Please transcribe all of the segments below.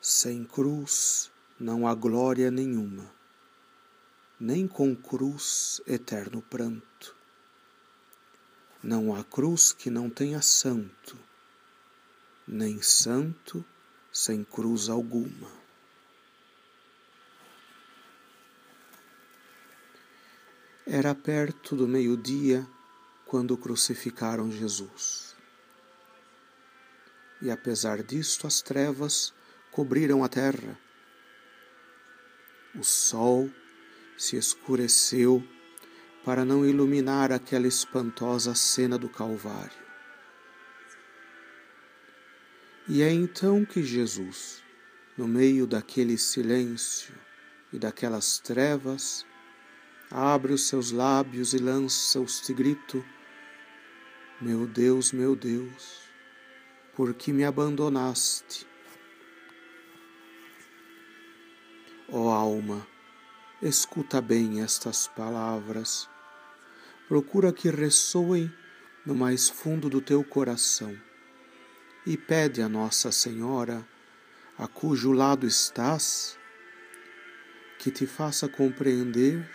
Sem cruz não há glória nenhuma, nem com cruz eterno pranto. Não há cruz que não tenha santo, nem santo sem cruz alguma. Era perto do meio-dia quando crucificaram Jesus. E apesar disto, as trevas cobriram a terra. O sol se escureceu para não iluminar aquela espantosa cena do Calvário. E é então que Jesus, no meio daquele silêncio e daquelas trevas, abre os seus lábios e lança este grito: Meu Deus, meu Deus, por que me abandonaste? Ó oh alma, escuta bem estas palavras, procura que ressoem no mais fundo do teu coração. E pede a Nossa Senhora, a cujo lado estás, que te faça compreender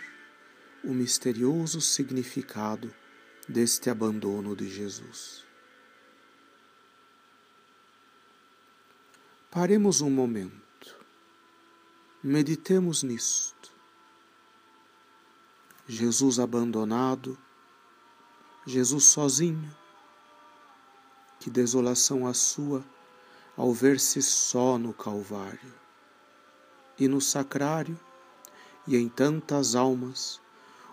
o misterioso significado deste abandono de Jesus. Paremos um momento, meditemos nisto. Jesus abandonado, Jesus sozinho, que desolação a sua ao ver-se só no Calvário e no Sacrário e em tantas almas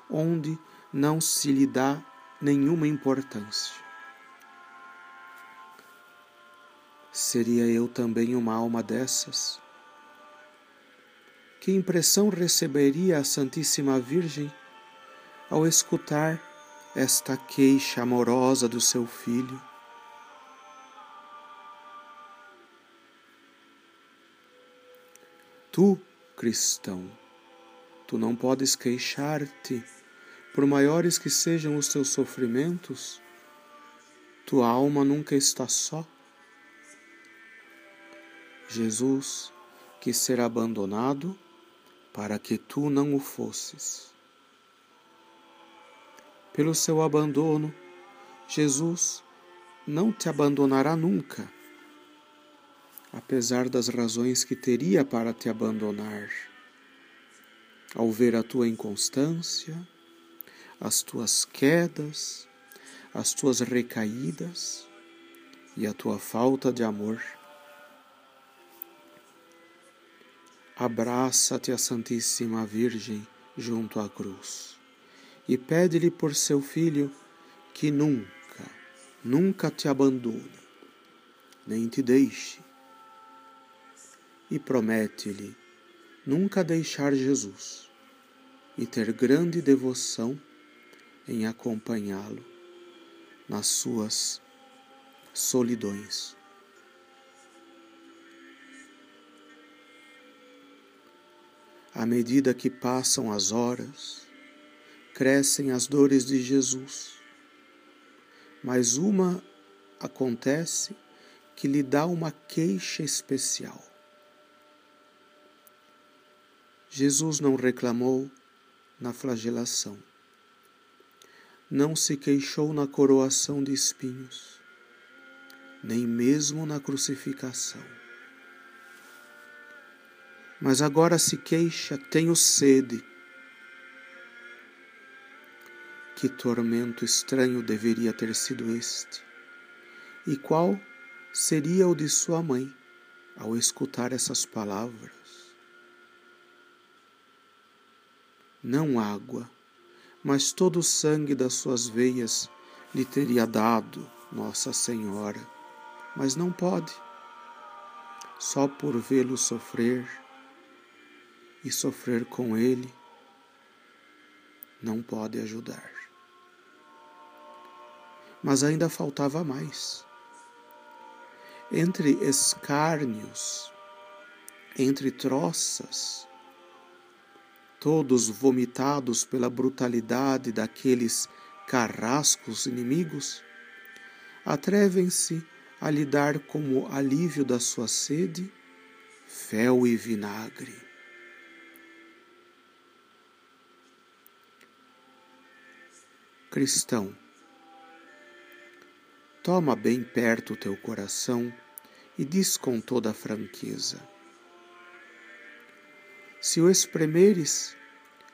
onde não se lhe dá nenhuma importância. Seria eu também uma alma dessas? Que impressão receberia a Santíssima Virgem ao escutar esta queixa amorosa do seu filho? Tu, cristão, tu não podes queixar-te por maiores que sejam os teus sofrimentos, tua alma nunca está só. Jesus quis ser abandonado para que tu não o fosses. Pelo seu abandono, Jesus não te abandonará nunca, apesar das razões que teria para te abandonar. Ao ver a tua inconstância, as tuas quedas, as tuas recaídas e a tua falta de amor. Abraça-te a Santíssima Virgem junto à cruz e pede-lhe por seu filho que nunca, nunca te abandone, nem te deixe. E promete-lhe nunca deixar Jesus e ter grande devoção em acompanhá-lo nas suas solidões. À medida que passam as horas, crescem as dores de Jesus, mas uma acontece que lhe dá uma queixa especial. Jesus não reclamou na flagelação não se queixou na coroação de espinhos, nem mesmo na crucificação. Mas agora se queixa, tenho sede. Que tormento estranho deveria ter sido este? E qual seria o de sua mãe ao escutar essas palavras? Não água mas todo o sangue das suas veias lhe teria dado Nossa Senhora, mas não pode, só por vê-lo sofrer e sofrer com ele, não pode ajudar. Mas ainda faltava mais. Entre escárnios, entre troças, todos vomitados pela brutalidade daqueles carrascos inimigos, atrevem-se a lhe dar como alívio da sua sede fel e vinagre. Cristão, toma bem perto o teu coração e diz com toda franqueza: Se o espremeres,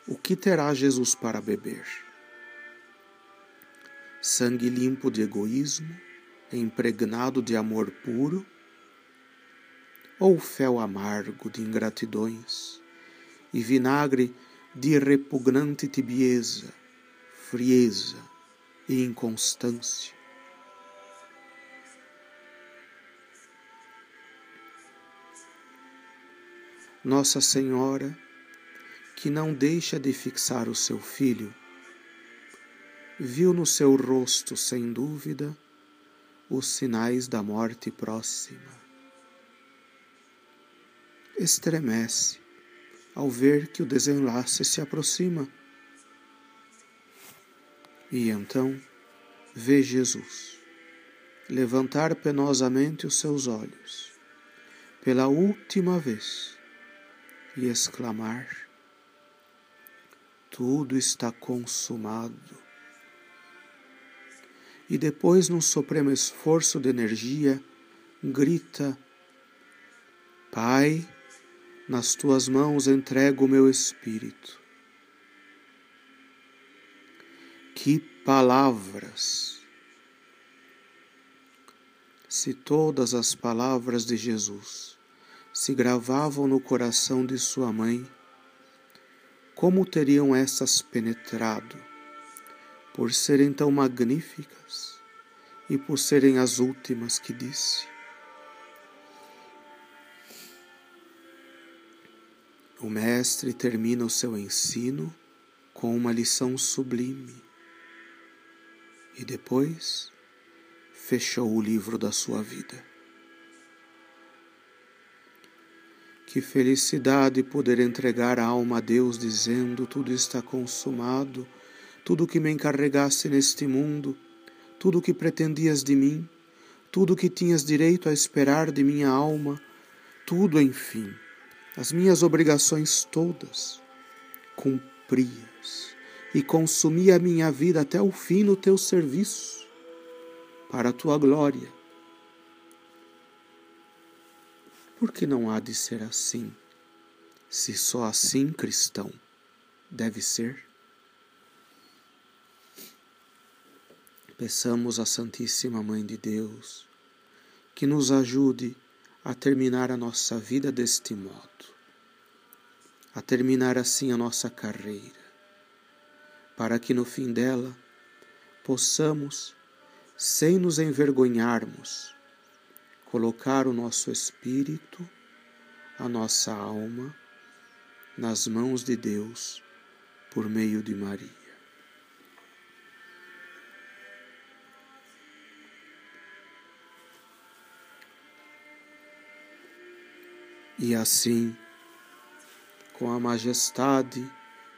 o que terá Jesus para beber? Sangue limpo de egoísmo, impregnado de amor puro? Ou fel amargo de ingratidões e vinagre de repugnante tibieza, frieza e inconstância? Nossa Senhora, que não deixa de fixar o seu filho, viu no seu rosto, sem dúvida, os sinais da morte próxima. Estremece ao ver que o desenlace se aproxima. E então vê Jesus levantar penosamente os seus olhos pela última vez e exclamar: Tudo está consumado. E depois, num supremo esforço de energia, grita: Pai, nas tuas mãos entrego o meu espírito. Que palavras! Se todas as palavras de Jesus se gravavam no coração de sua mãe, como teriam essas penetrado, por serem tão magníficas e por serem as últimas que disse? O Mestre termina o seu ensino com uma lição sublime e depois fechou o livro da sua vida. Que felicidade poder entregar a alma a Deus dizendo: tudo está consumado, tudo que me encarregasse neste mundo, tudo que pretendias de mim, tudo que tinhas direito a esperar de minha alma, tudo, enfim, as minhas obrigações todas, cumprias e consumi a minha vida até o fim no teu serviço, para a tua glória. Por que não há de ser assim, se só assim cristão deve ser? Peçamos à Santíssima Mãe de Deus que nos ajude a terminar a nossa vida deste modo, a terminar assim a nossa carreira, para que no fim dela possamos, sem nos envergonharmos, colocar o nosso espírito, a nossa alma, nas mãos de Deus por meio de Maria. E assim, com a majestade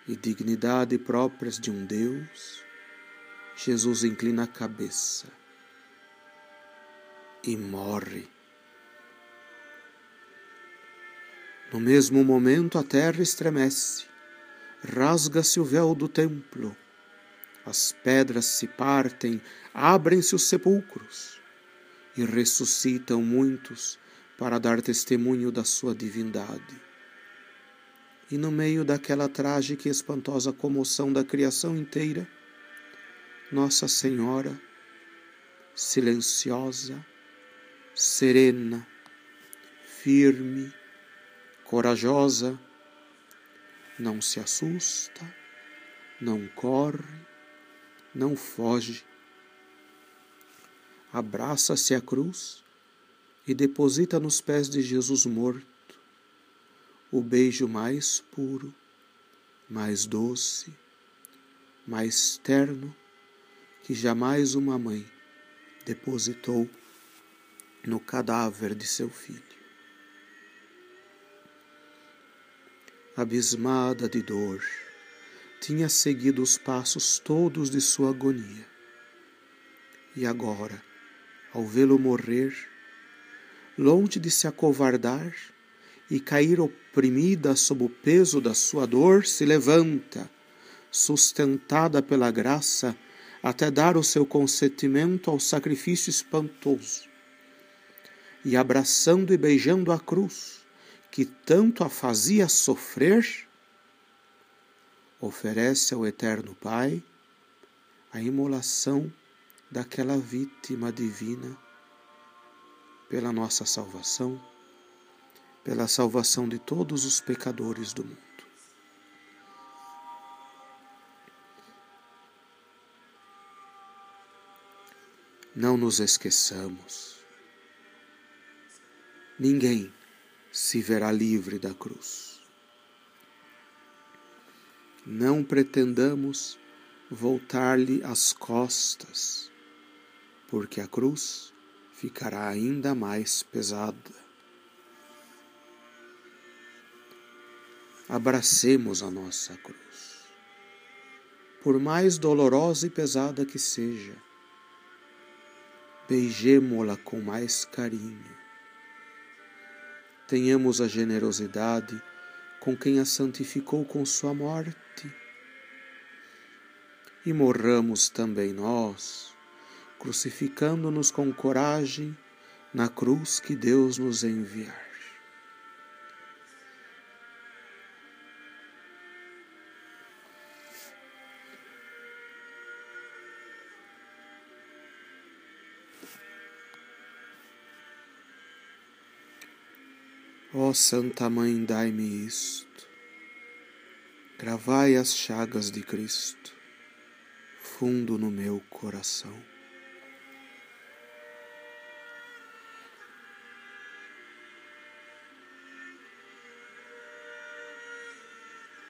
e dignidade próprias de um Deus, Jesus inclina a cabeça e morre. No mesmo momento, a terra estremece, rasga-se o véu do templo, as pedras se partem, abrem-se os sepulcros e ressuscitam muitos para dar testemunho da sua divindade. E no meio daquela trágica e espantosa comoção da criação inteira, Nossa Senhora, silenciosa, serena, firme, corajosa, não se assusta, não corre, não foge. Abraça-se à cruz e deposita nos pés de Jesus morto o beijo mais puro, mais doce, mais terno que jamais uma mãe depositou no cadáver de seu filho. Abismada de dor, tinha seguido os passos todos de sua agonia. E agora, ao vê-lo morrer, longe de se acovardar e cair oprimida sob o peso da sua dor, se levanta, sustentada pela graça, até dar o seu consentimento ao sacrifício espantoso. E abraçando e beijando a cruz, que tanto a fazia sofrer, oferece ao Eterno Pai a imolação daquela vítima divina pela nossa salvação, pela salvação de todos os pecadores do mundo. Não nos esqueçamos. Ninguém se verá livre da cruz. Não pretendamos voltar-lhe as costas, porque a cruz ficará ainda mais pesada. Abracemos a nossa cruz, por mais dolorosa e pesada que seja, beijemo-la com mais carinho. Tenhamos a generosidade com quem a santificou com sua morte e morramos também nós crucificando-nos com coragem na cruz que Deus nos enviar. Ó oh, Santa Mãe, dai-me isto. Gravai as chagas de Cristo fundo no meu coração.